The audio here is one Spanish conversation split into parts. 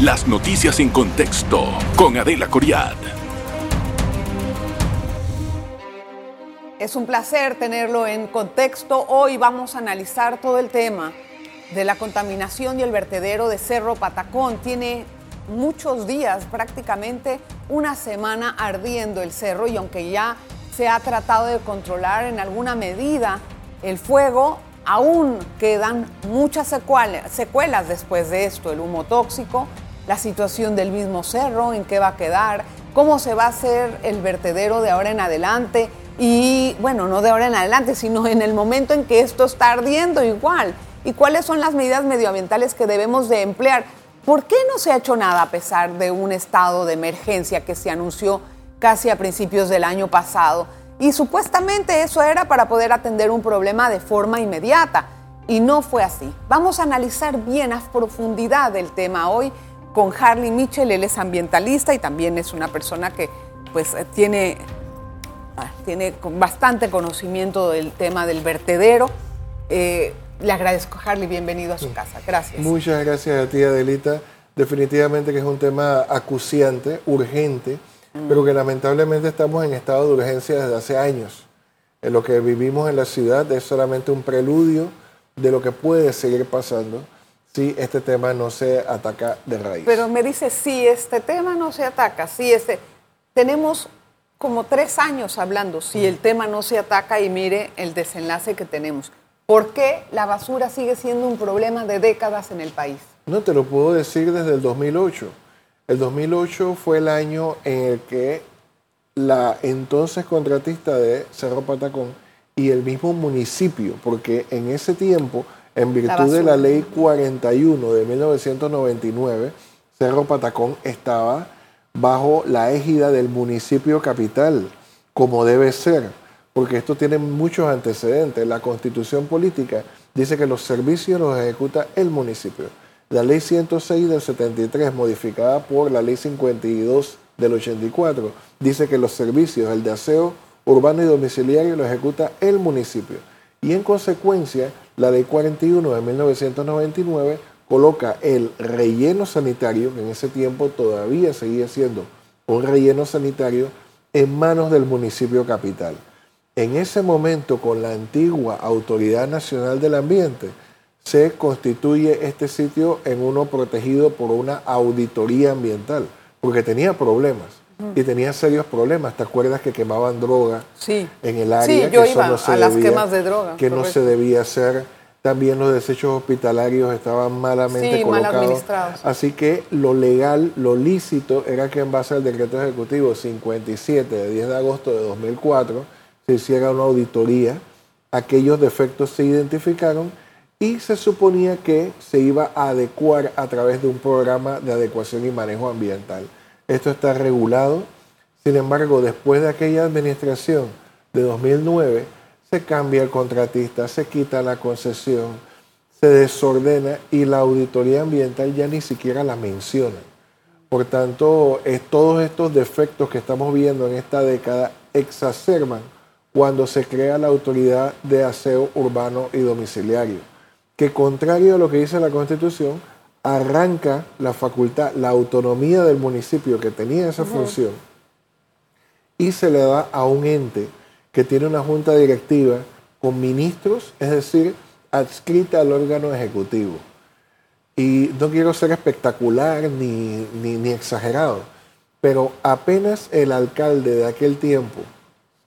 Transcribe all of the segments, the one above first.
Las noticias en contexto con Adela Coriad. Es un placer tenerlo en contexto. Hoy vamos a analizar todo el tema de la contaminación y el vertedero de Cerro Patacón. Tiene muchos días, prácticamente una semana ardiendo el cerro y aunque ya se ha tratado de controlar en alguna medida el fuego, aún quedan muchas secuelas, después de esto, el humo tóxico, la situación del mismo cerro, en qué va a quedar, cómo se va a hacer el vertedero de ahora en adelante y bueno, no de ahora en adelante, sino en el momento en que esto está ardiendo igual y cuáles son las medidas medioambientales que debemos de emplear. ¿Por qué no se ha hecho nada a pesar de un estado de emergencia que se anunció casi a principios del año pasado? Y supuestamente eso era para poder atender un problema de forma inmediata. Y no fue así. Vamos a analizar bien a profundidad el tema hoy con Harley Mitchell. Él es ambientalista y también es una persona que pues tiene, ah, tiene bastante conocimiento del tema del vertedero. Eh, le agradezco, Harley, bienvenido a su casa. Gracias. Muchas gracias a ti, Adelita. Definitivamente que es un tema acuciante, urgente, pero que lamentablemente estamos en estado de urgencia desde hace años. En lo que vivimos en la ciudad es solamente un preludio de lo que puede seguir pasando si este tema no se ataca de raíz. Pero me dice, si este tema no se ataca, si este... Tenemos como tres años hablando, si el tema no se ataca y mire el desenlace que tenemos. ¿Por qué la basura sigue siendo un problema de décadas en el país? No te lo puedo decir desde el 2008. El 2008 fue el año en el que la entonces contratista de Cerro Patacón y el mismo municipio, porque en ese tiempo, en virtud de la ley 41 de 1999, Cerro Patacón estaba bajo la égida del municipio capital, como debe ser porque esto tiene muchos antecedentes. La constitución política dice que los servicios los ejecuta el municipio. La ley 106 del 73, modificada por la ley 52 del 84, dice que los servicios, el de aseo urbano y domiciliario, lo ejecuta el municipio. Y en consecuencia, la ley 41 de 1999 coloca el relleno sanitario, que en ese tiempo todavía seguía siendo un relleno sanitario, en manos del municipio capital. En ese momento, con la antigua Autoridad Nacional del Ambiente, se constituye este sitio en uno protegido por una auditoría ambiental, porque tenía problemas y tenía serios problemas. ¿Te acuerdas que quemaban droga en el área? Sí, yo iba a las quemas de droga. Que no se debía hacer. También los desechos hospitalarios estaban malamente colocados. Mal administrados. Así que lo legal, lo lícito, era que en base al decreto ejecutivo 57 de 10 de agosto de 2004, se hiciera una auditoría, aquellos defectos se identificaron y se suponía que se iba a adecuar a través de un programa de adecuación y manejo ambiental. Esto está regulado, sin embargo, después de aquella administración de 2009, se cambia el contratista, se quita la concesión, se desordena y la auditoría ambiental ya ni siquiera la menciona. Por tanto, todos estos defectos que estamos viendo en esta década exacerban cuando se crea la autoridad de aseo urbano y domiciliario, que contrario a lo que dice la Constitución, arranca la facultad, la autonomía del municipio que tenía esa función y se le da a un ente que tiene una junta directiva con ministros, es decir, adscrita al órgano ejecutivo. Y no quiero ser espectacular ni, ni, ni exagerado, pero apenas el alcalde de aquel tiempo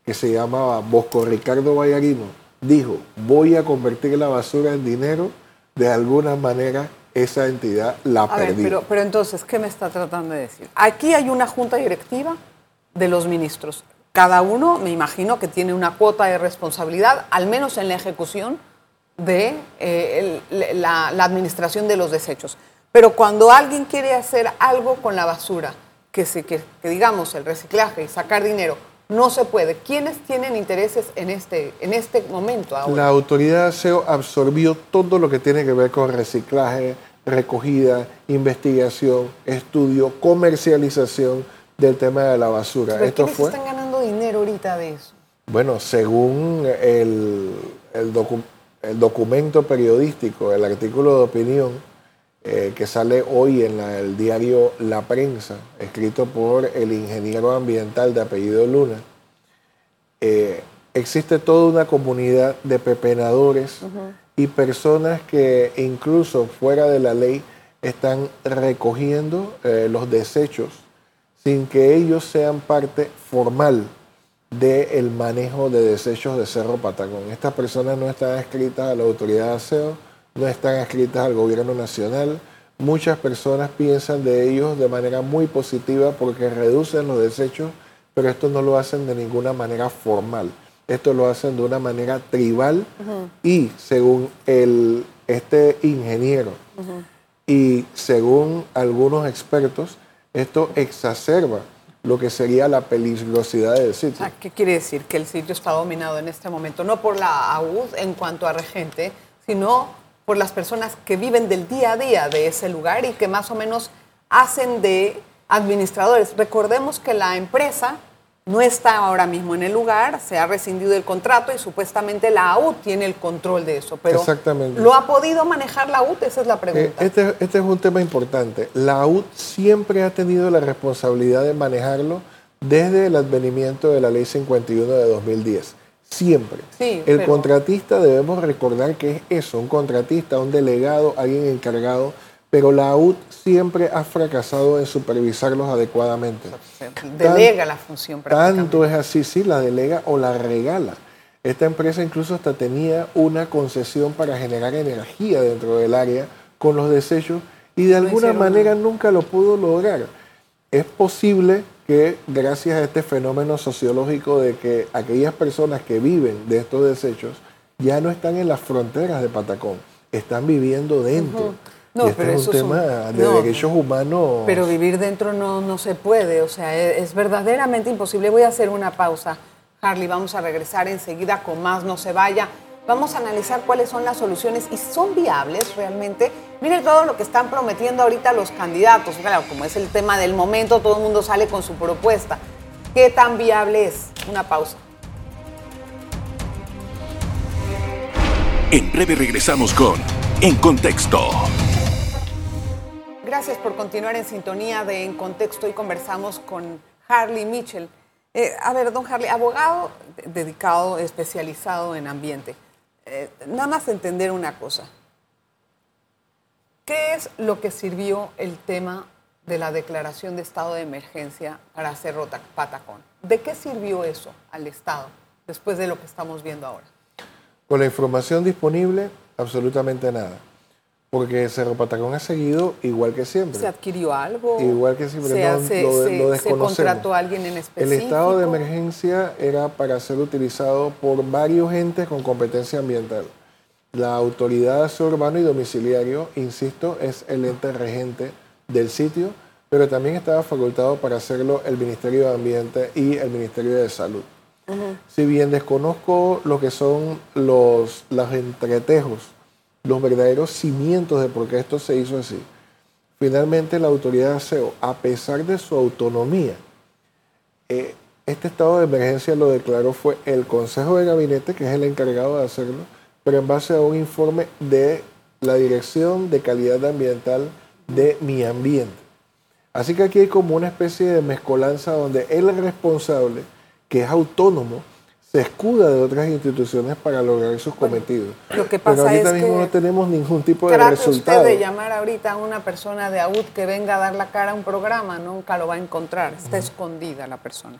que se llamaba Bosco Ricardo Vallarino, dijo, voy a convertir la basura en dinero, de alguna manera esa entidad la perdió. pero, pero entonces, ¿qué me está tratando de decir? Aquí hay una junta directiva de los ministros. Cada uno, me imagino, que tiene una cuota de responsabilidad, al menos en la ejecución de eh, la, administración de los desechos. Pero cuando alguien quiere hacer algo con la basura, que, se, que digamos el reciclaje y sacar dinero, no se puede. ¿Quiénes tienen intereses en este, en este momento La autoridad de aseo absorbió todo lo que tiene que ver con reciclaje, recogida, investigación, estudio, comercialización del tema de la basura. ¿Pero Esto fue... están ganando dinero ahorita de eso? Bueno, según el, el documento periodístico, el artículo de opinión, eh, que sale hoy en el diario La Prensa, escrito por el ingeniero ambiental de apellido Luna, eh, existe toda una comunidad de pepenadores y personas que incluso fuera de la ley están recogiendo eh, los desechos sin que ellos sean parte formal del manejo de desechos de Cerro Patagón. Estas personas no están escritas a la autoridad de aseo, no están escritas al gobierno nacional. Muchas personas piensan de ellos de manera muy positiva porque reducen los desechos, pero esto no lo hacen de ninguna manera formal. Esto lo hacen de una manera tribal y según el, este ingeniero y según algunos expertos, esto exacerba lo que sería la peligrosidad del sitio. ¿Qué quiere decir? Que el sitio está dominado en este momento, no por la AUD en cuanto a regente, sino por las personas que viven del día a día de ese lugar y que más o menos hacen de administradores. Recordemos que la empresa no está ahora mismo en el lugar, se ha rescindido el contrato y supuestamente la AUD tiene el control de eso. Pero Exactamente. ¿lo ha podido manejar la AUD? Esa es la pregunta. Eh, este, este, es un tema importante. La AUD siempre ha tenido la responsabilidad de manejarlo desde el advenimiento de la Ley 51 de 2010. Siempre. Sí, el contratista debemos recordar que es eso, un contratista, un delegado, alguien encargado pero la AUD siempre ha fracasado en supervisarlos adecuadamente. Delega la función. Tanto es así, sí, la delega o la regala. Esta empresa incluso hasta tenía una concesión para generar energía dentro del área con los desechos y de alguna manera nunca lo pudo lograr. Es posible que gracias a este fenómeno sociológico de que aquellas personas que viven de estos desechos ya no están en las fronteras de Patacón, están viviendo dentro. No, este pero es un tema de derechos humanos. Pero vivir dentro no, no se puede, o sea, es, es, verdaderamente imposible. Voy a hacer una pausa, Harley, vamos a regresar enseguida con más, no se vaya. Vamos a analizar cuáles son las soluciones y son viables realmente. Miren todo lo que están prometiendo ahorita los candidatos. Claro, como es el tema del momento, todo el mundo sale con su propuesta. ¿Qué tan viable es? Una pausa. En breve regresamos con En Contexto. Gracias por continuar en sintonía de En Contexto. y conversamos con Harley Mitchell. Eh, a ver, don Harley, abogado dedicado, especializado en ambiente. Eh, nada más entender una cosa. ¿Qué es lo que sirvió el tema de la declaración de estado de emergencia para Cerro Patacón? ¿De qué sirvió eso al Estado después de lo que estamos viendo ahora? Con la información disponible, absolutamente nada. Porque Cerro Patacón ha seguido igual que siempre. ¿Se adquirió algo? Igual que siempre, no, se, lo, ¿Se contrató a alguien en específico? El estado de emergencia era para ser utilizado por varios entes con competencia ambiental. La autoridad de aseo urbano y domiciliario, insisto, es el ente regente del sitio, pero también estaba facultado para hacerlo el Ministerio de Ambiente y el Ministerio de Salud. Si bien desconozco lo que son los, los entretejos los verdaderos cimientos de por qué esto se hizo así. Finalmente la autoridad de aseo, a pesar de su autonomía, eh, este estado de emergencia lo declaró fue el Consejo de Gabinete, que es el encargado de hacerlo, pero en base a un informe de la Dirección de Calidad Ambiental de Mi Ambiente. Así que aquí hay como una especie de mezcolanza donde el responsable, que es autónomo, se escuda de otras instituciones para lograr sus cometidos. Lo que pasa Pero ahorita es mismo que no tenemos ningún tipo de resultado. usted de llamar ahorita a una persona de AUD que venga a dar la cara a un programa, nunca lo va a encontrar, está escondida la persona.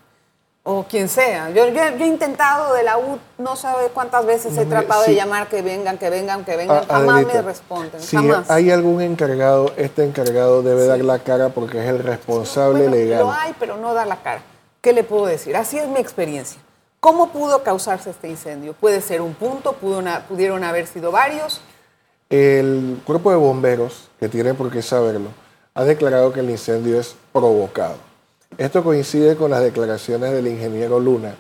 O quien sea. Yo, he intentado de la UD, no sabe cuántas veces he tratado de llamar que vengan, que vengan, que vengan, ah, jamás me responden. Si hay algún encargado, este encargado debe dar la cara porque es el responsable legal. Lo hay, pero no da la cara. ¿Qué le puedo decir? Así es mi experiencia. ¿Cómo pudo causarse este incendio? ¿Puede ser un punto? ¿Pudieron haber sido varios? El cuerpo de bomberos, que tiene por qué saberlo, ha declarado que el incendio es provocado. Esto coincide con las declaraciones del ingeniero Luna,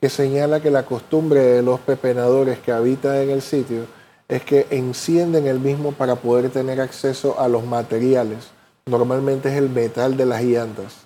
que señala que la costumbre de los pepenadores que habitan en el sitio es que encienden el mismo para poder tener acceso a los materiales. Normalmente es el metal de las llantas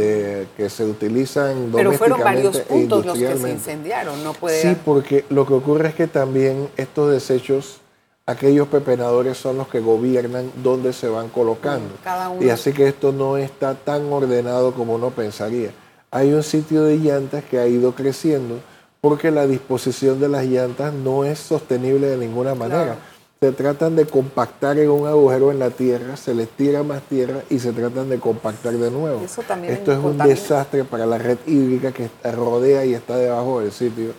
de, que se utilizan Pero fueron varios puntos los que se incendiaron, no puede... Sí, porque lo que ocurre es que también estos desechos aquellos pepenadores son los que gobiernan dónde se van colocando. Y así que esto no está tan ordenado como uno pensaría. Hay un sitio de llantas que ha ido creciendo porque la disposición de las llantas no es sostenible de ninguna manera. Se tratan de compactar en un agujero en la tierra, se les tira más tierra y se tratan de compactar de nuevo. Esto es un desastre para la red hídrica que rodea y está debajo del sitio.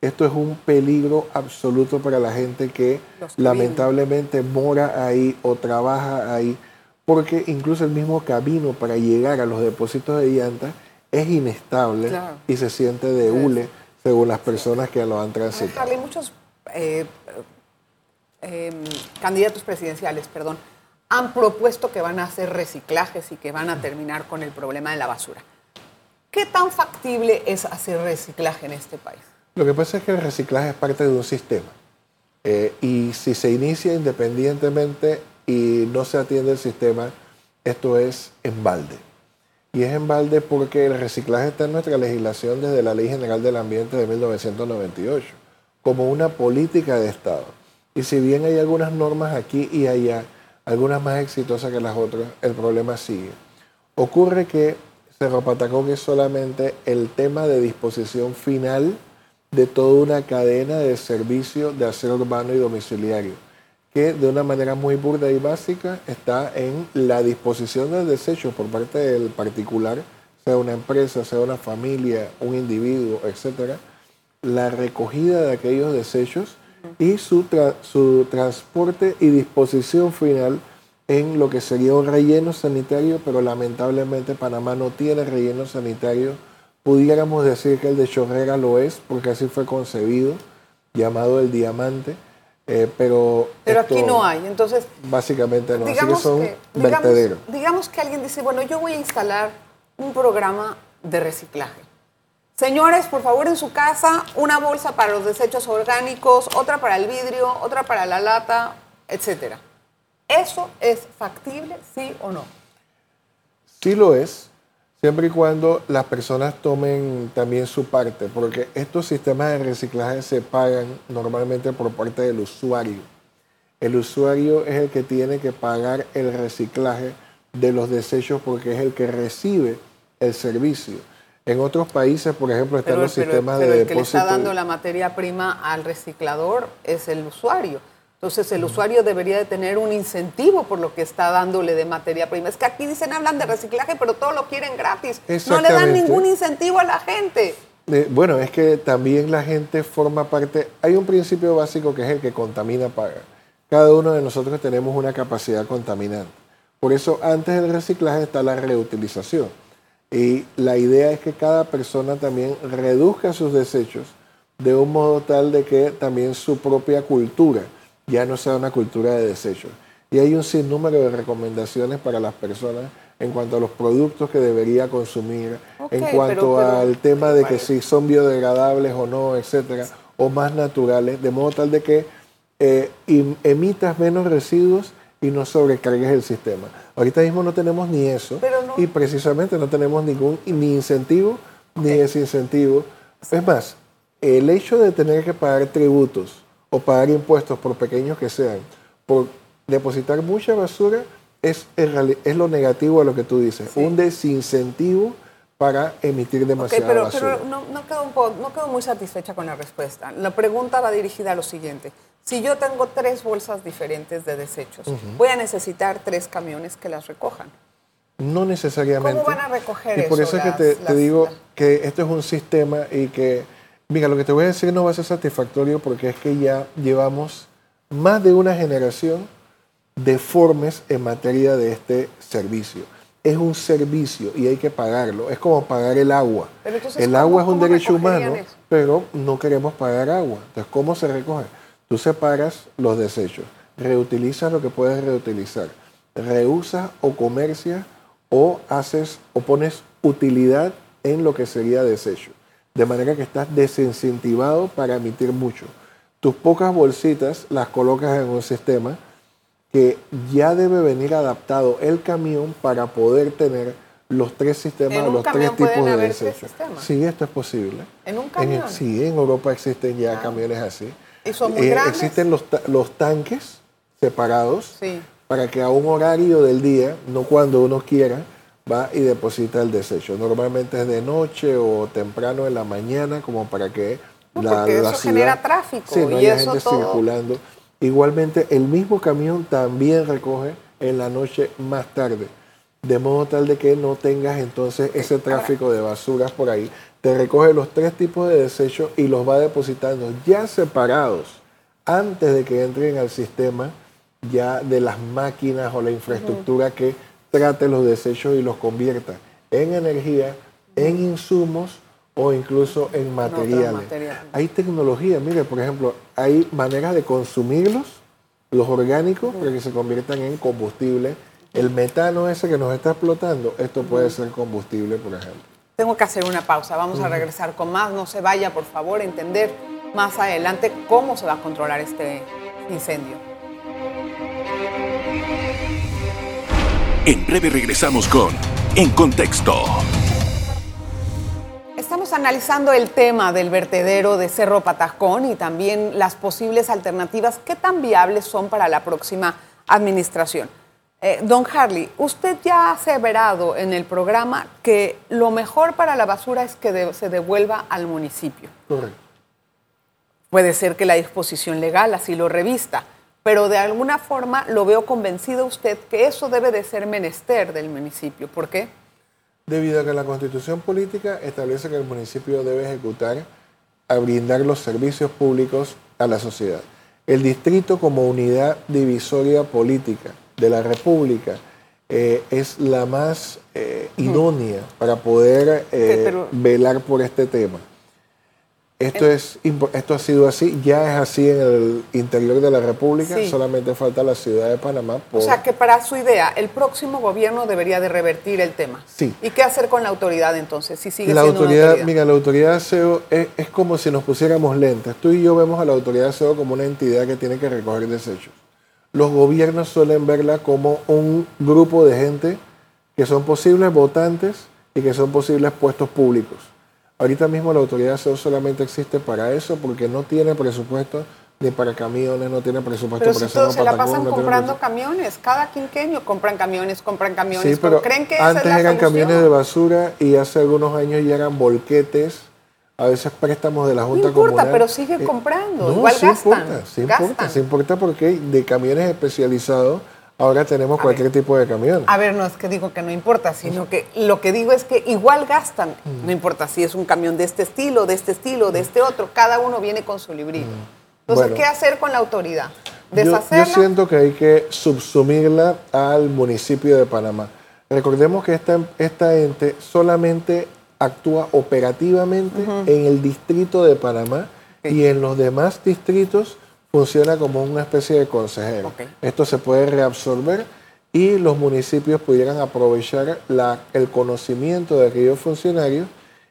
Esto es un peligro absoluto para la gente que lamentablemente mora ahí o trabaja ahí, porque incluso el mismo camino para llegar a los depósitos de llantas es inestable y se siente de hule según las personas que lo han transitado. Hay muchos eh, em, candidatos presidenciales, perdón, han propuesto que van a hacer reciclajes y que van a terminar con el problema de la basura. ¿Qué tan factible es hacer reciclaje en este país? Lo que pasa es que el reciclaje es parte de un sistema. Eh, y si se inicia independientemente y no se atiende el sistema, esto es en balde. Y es en balde porque el reciclaje está en nuestra legislación desde la Ley General del Ambiente de 1998, como una política de Estado. Y si bien hay algunas normas aquí y allá, algunas más exitosas que las otras, el problema sigue. Ocurre que Cerro Patacón es solamente el tema de disposición final de toda una cadena de servicio de aseo urbano y domiciliario, que de una manera muy burda y básica está en la disposición del desecho por parte del particular, sea una empresa, sea una familia, un individuo, etcétera, la recogida de aquellos desechos y su, su transporte y disposición final en lo que sería un relleno sanitario, pero lamentablemente Panamá no tiene relleno sanitario Pudiéramos decir que el de Chorrera lo es, porque así fue concebido, llamado el diamante, eh, pero... Pero aquí no hay, entonces... Básicamente no, así que son vertederos. Digamos, que alguien dice, bueno, yo voy a instalar un programa de reciclaje. Señores, por favor, en su casa, una bolsa para los desechos orgánicos, otra para el vidrio, otra para la lata, etcétera. ¿Eso es factible, sí o no? Sí lo es, siempre y cuando las personas tomen también su parte, porque estos sistemas de reciclaje se pagan normalmente por parte del usuario. El usuario es el que tiene que pagar el reciclaje de los desechos porque es el que recibe el servicio. En otros países, por ejemplo, están los sistemas de depósito. El que le está dando la materia prima al reciclador es el usuario. Entonces el usuario debería de tener un incentivo por lo que está dándole de materia prima. Es que aquí dicen, hablan de reciclaje, pero todo lo quieren gratis. No le dan ningún incentivo a la gente. Eh, bueno, es que también la gente forma parte, hay un principio básico que es el que contamina paga. Cada uno de nosotros tenemos una capacidad contaminante. Por eso antes del reciclaje está la reutilización. Y la idea es que cada persona también reduzca sus desechos de un modo tal de que también su propia cultura ya no sea una cultura de desecho. Y hay un sinnúmero de recomendaciones para las personas en cuanto a los productos que debería consumir, en cuanto al tema de que si son biodegradables o no, etcétera, o más naturales, de modo tal de que eh, emitas menos residuos y no sobrecargues el sistema. Ahorita mismo no tenemos ni eso y precisamente no tenemos ningún ni incentivo ni desincentivo. Es más, el hecho de tener que pagar tributos o pagar impuestos, por pequeños que sean, por depositar mucha basura, es, es lo negativo a lo que tú dices, un desincentivo para emitir demasiada pero, basura. Pero no, no, quedo no quedo muy satisfecha con la respuesta. La pregunta va dirigida a lo siguiente. Si yo tengo tres bolsas diferentes de desechos, ¿voy a necesitar tres camiones que las recojan? No necesariamente. ¿Cómo van a recoger y por eso, es que te, te digo que esto es un sistema y que Mira, lo que te voy a decir no va a ser satisfactorio porque es que ya llevamos más de una generación de formes en materia de este servicio. Es un servicio y hay que pagarlo. Es como pagar el agua. el agua es un derecho humano, pero no queremos pagar agua. Entonces, ¿cómo se recoge? Tú separas los desechos, reutilizas lo que puedes reutilizar, reusas o comercias o haces o pones utilidad en lo que sería desecho de manera que estás desincentivado para emitir mucho. Tus pocas bolsitas las colocas en un sistema que ya debe venir adaptado el camión para poder tener los tres sistemas, los tres tipos de desechos. Sí, esto es posible. ¿En un camión? sí, en Europa existen ya ah. camiones así. ¿Y son muy eh, Existen los, los tanques separados para que a un horario del día, no cuando uno quiera, va y deposita el desecho. Normalmente es de noche o temprano en la mañana, como para que la, eso genera tráfico sí, no y haya gente circulando. Igualmente, el mismo camión también recoge en la noche más tarde, de modo tal de que no tengas entonces ese tráfico de basuras por ahí. Te recoge los tres tipos de desechos y los va depositando ya separados antes de que entren al sistema ya de las máquinas o la infraestructura que trate los desechos y los convierta en energía, en insumos o incluso en materiales. Hay tecnología, mire, por ejemplo, hay maneras de consumirlos, los orgánicos, para que se conviertan en combustible. El metano ese que nos está explotando, esto puede ser combustible, por ejemplo. Tengo que hacer una pausa, vamos a regresar con más, no se vaya, por favor, a entender más adelante cómo se va a controlar este incendio. En breve regresamos con En Contexto. Estamos analizando el tema del vertedero de Cerro Patacón y también las posibles alternativas que tan viables son para la próxima administración. Eh, don Harley, usted ya ha aseverado en el programa que lo mejor para la basura es que se devuelva al municipio. Correcto. Puede ser que la disposición legal así lo revista pero de alguna forma lo veo convencido usted que eso debe de ser menester del municipio. ¿Por qué? Debido a que la constitución política establece que el municipio debe ejecutar, a brindar los servicios públicos a la sociedad. El distrito como unidad divisoria política de la República eh, es la más eh, idónea para poder eh, velar por este tema. Esto, es, esto ha sido así, ya es así en el interior de la República, solamente falta la ciudad de Panamá. O sea que para su idea, el próximo gobierno debería de revertir el tema. Sí. ¿Y qué hacer con la autoridad entonces? Si sigue la siendo autoridad, mira, la autoridad de aseo es, es, como si nos pusiéramos lentes. Tú y yo vemos a la autoridad de aseo como una entidad que tiene que recoger desechos. Los gobiernos suelen verla como un grupo de gente que son posibles votantes y que son posibles puestos públicos. Ahorita mismo la autoridad solamente existe para eso porque no tiene presupuesto ni para camiones, no tiene presupuesto pero para si se la pasan comprando camiones, cada quinquenio compran camiones, compran camiones. Sí, pero ¿Creen que antes eran camiones de basura y hace algunos años ya eran volquetes, a veces préstamos de la Junta no importa, pero sigue eh, comprando, igual sí gastan. Importa, sí importa, sí importa porque de camiones especializados Ahora tenemos cualquier tipo de camión. A ver, no es que digo que no importa, sino que lo que digo es que igual gastan. Mm. No importa si es un camión de este estilo, de este estilo, de este otro. Cada uno viene con su librito. Mm. Entonces, ¿qué hacer con la autoridad? ¿Deshacerla? Yo, yo, siento que hay que subsumirla al municipio de Panamá. Recordemos que esta, esta ente solamente actúa operativamente en el distrito de Panamá y en los demás distritos funciona como una especie de consejero. Esto se puede reabsorber y los municipios pudieran aprovechar la, el conocimiento de aquellos funcionarios.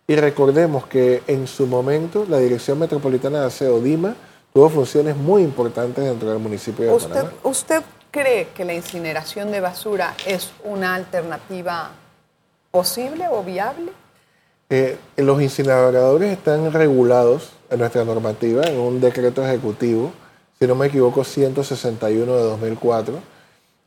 Y recordemos que en su momento la Dirección Metropolitana de Aseo DIMA tuvo funciones muy importantes dentro del municipio de ¿Usted, ¿Usted cree que la incineración de basura es una alternativa posible o viable? Eh, los incineradores están regulados en nuestra normativa en un decreto ejecutivo si no me equivoco, 161 de 2004.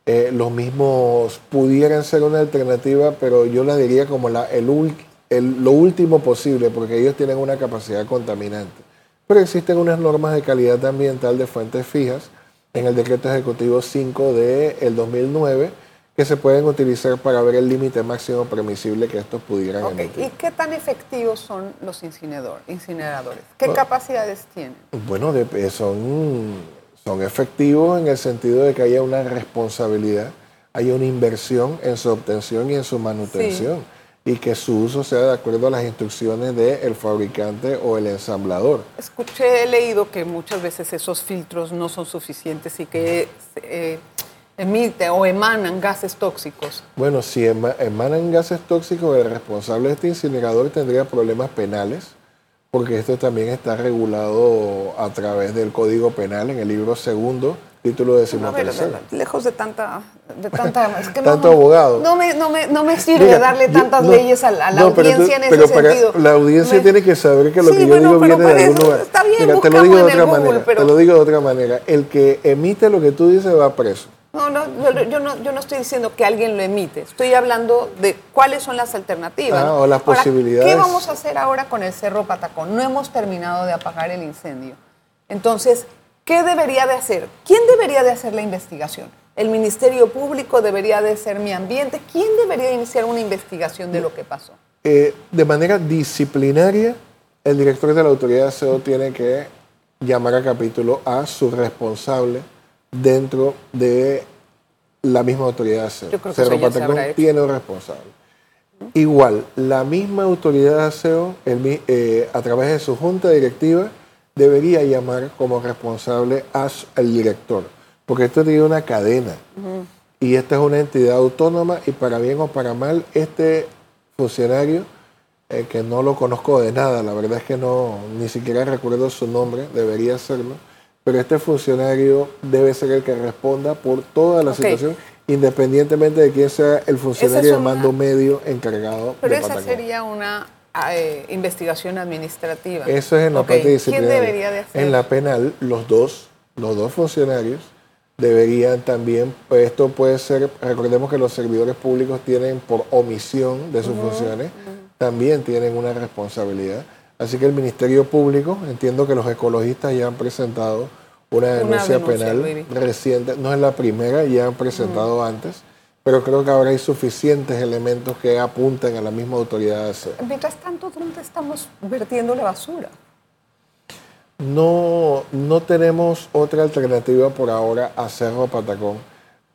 Eh, los mismos pudieran ser una alternativa, pero yo la diría como la, el, lo último posible, porque ellos tienen una capacidad contaminante. Pero existen unas normas de calidad ambiental de fuentes fijas en el decreto ejecutivo 5 del el 2009 que se pueden utilizar para ver el límite máximo permisible que estos pudieran emitir. ¿Y qué tan efectivos son los incineradores? ¿Qué capacidades tienen? Bueno, eh, son, son efectivos en el sentido de que haya una responsabilidad, haya una inversión en su obtención y en su manutención. Y que su uso sea de acuerdo a las instrucciones del fabricante o el ensamblador. Escuché, he leído que muchas veces esos filtros no son suficientes y que eh, emite o emanan gases tóxicos? Bueno, si emanan gases tóxicos, el responsable de este incinerador tendría problemas penales, porque esto también está regulado a través del Código Penal en el libro segundo, título decimotercero. lejos de tanta, de tanta, es que Tanto abogado. No me, no me, no me sirve darle tantas leyes a, la audiencia en ese pero sentido. la audiencia tiene que saber que lo que yo digo viene de algún lugar. Está bien, te lo digo de otra manera. Te lo digo de otra manera. El que emite lo que tú dices va preso. No, no yo, no, yo no estoy diciendo que alguien lo emite. Estoy hablando de cuáles son las alternativas. Ah, o las posibilidades. ¿Qué vamos a hacer ahora con el Cerro Patacón? No hemos terminado de apagar el incendio. Entonces, ¿qué debería de hacer? ¿Quién debería de hacer la investigación? ¿El Ministerio Público debería de ser mi ambiente? ¿Quién debería iniciar una investigación de lo que pasó? Eh, de manera disciplinaria, el director de la autoridad de aseo tiene que llamar a capítulo a su responsable dentro de la misma autoridad de aseo. Cerro Patacón tiene un responsable. Igual, la misma autoridad de aseo, eh, a través de su junta directiva, debería llamar como responsable al director, porque esto tiene una cadena. Y esta es una entidad autónoma y para bien o para mal, este funcionario, eh, que no lo conozco de nada, la verdad es que no, ni siquiera recuerdo su nombre, debería hacerlo pero este funcionario debe ser el que responda por toda la situación, independientemente de quién sea el funcionario de mando medio encargado. Pero esa sería una eh, investigación administrativa. Eso es en la parte disciplinaria. ¿Quién debería de hacer? En la penal, los dos, los dos funcionarios deberían también, pues esto puede ser, recordemos que los servidores públicos tienen por omisión de sus funciones, también tienen una responsabilidad Así que el Ministerio Público, entiendo que los ecologistas ya han presentado una denuncia, penal reciente, no es la primera, ya han presentado antes, pero creo que ahora hay suficientes elementos que apunten a la misma autoridad. Mientras tanto, ¿dónde estamos vertiendo la basura? No, no tenemos otra alternativa por ahora a Cerro Patacón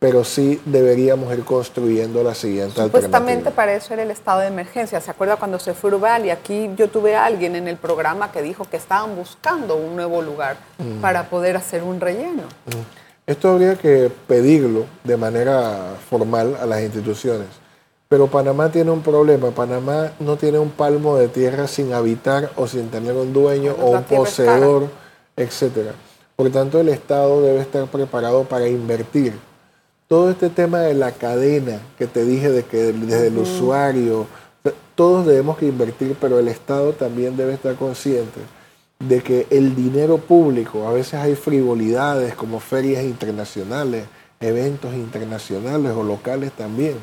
pero sí deberíamos ir construyendo la siguiente Supuestamente para eso era el estado de emergencia. ¿Se acuerda cuando se fue Urbal? Y aquí yo tuve a alguien en el programa que dijo que estaban buscando un nuevo lugar mm. para poder hacer un relleno. Mm. Esto habría que pedirlo de manera formal a las instituciones. Pero Panamá tiene un problema. Panamá no tiene un palmo de tierra sin habitar o sin tener un dueño o un poseedor, etc. Por tanto, el Estado debe estar preparado para invertir todo este tema de la cadena que te dije de que desde el usuario, todos debemos que invertir, pero el Estado también debe estar consciente de que el dinero público, a veces hay frivolidades como ferias internacionales, eventos internacionales o locales también.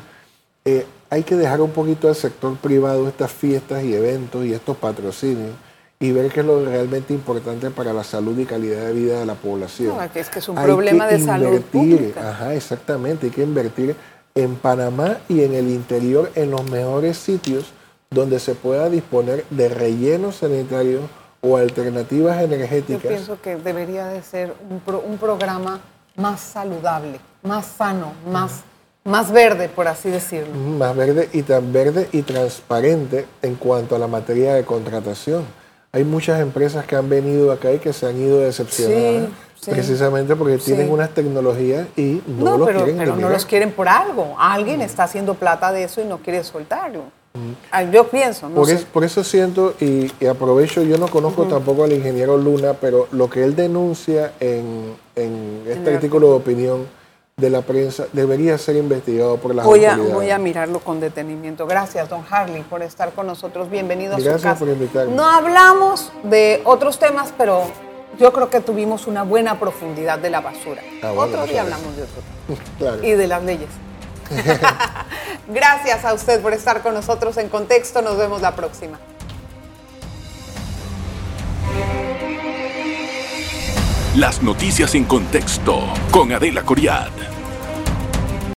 Eh, hay que dejar un poquito al sector privado estas fiestas y eventos y estos patrocinios y ver qué es lo realmente importante para la salud y calidad de vida de la población. No, es que es un problema de salud pública. Ajá, exactamente. Hay que invertir en Panamá y en el interior en los mejores sitios donde se pueda disponer de rellenos sanitarios o alternativas energéticas. Yo pienso que debería de ser un, un programa más saludable, más sano, más, más verde, por así decirlo. Más verde y tan verde y transparente en cuanto a la materia de contratación hay muchas empresas que han venido acá y que se han ido decepcionadas. Precisamente porque tienen unas tecnologías y no, los pero, quieren pero no los quieren por algo. Alguien está haciendo plata de eso y no quiere soltarlo. Ah, yo pienso. No por, por, eso siento y, aprovecho, yo no conozco tampoco al ingeniero Luna, pero lo que él denuncia en, en este artículo de opinión de la prensa debería ser investigado por las voy autoridades. A, voy a mirarlo con detenimiento. Gracias, don Harley, por estar con nosotros. Bienvenido a su casa. por invitarme. No hablamos de otros temas, pero yo creo que tuvimos una buena profundidad de la basura. Ah, otro día hablamos de otro Y de las leyes. Gracias a usted por estar con nosotros en Contexto. Nos vemos la próxima. Las noticias en contexto con Adela Coriad.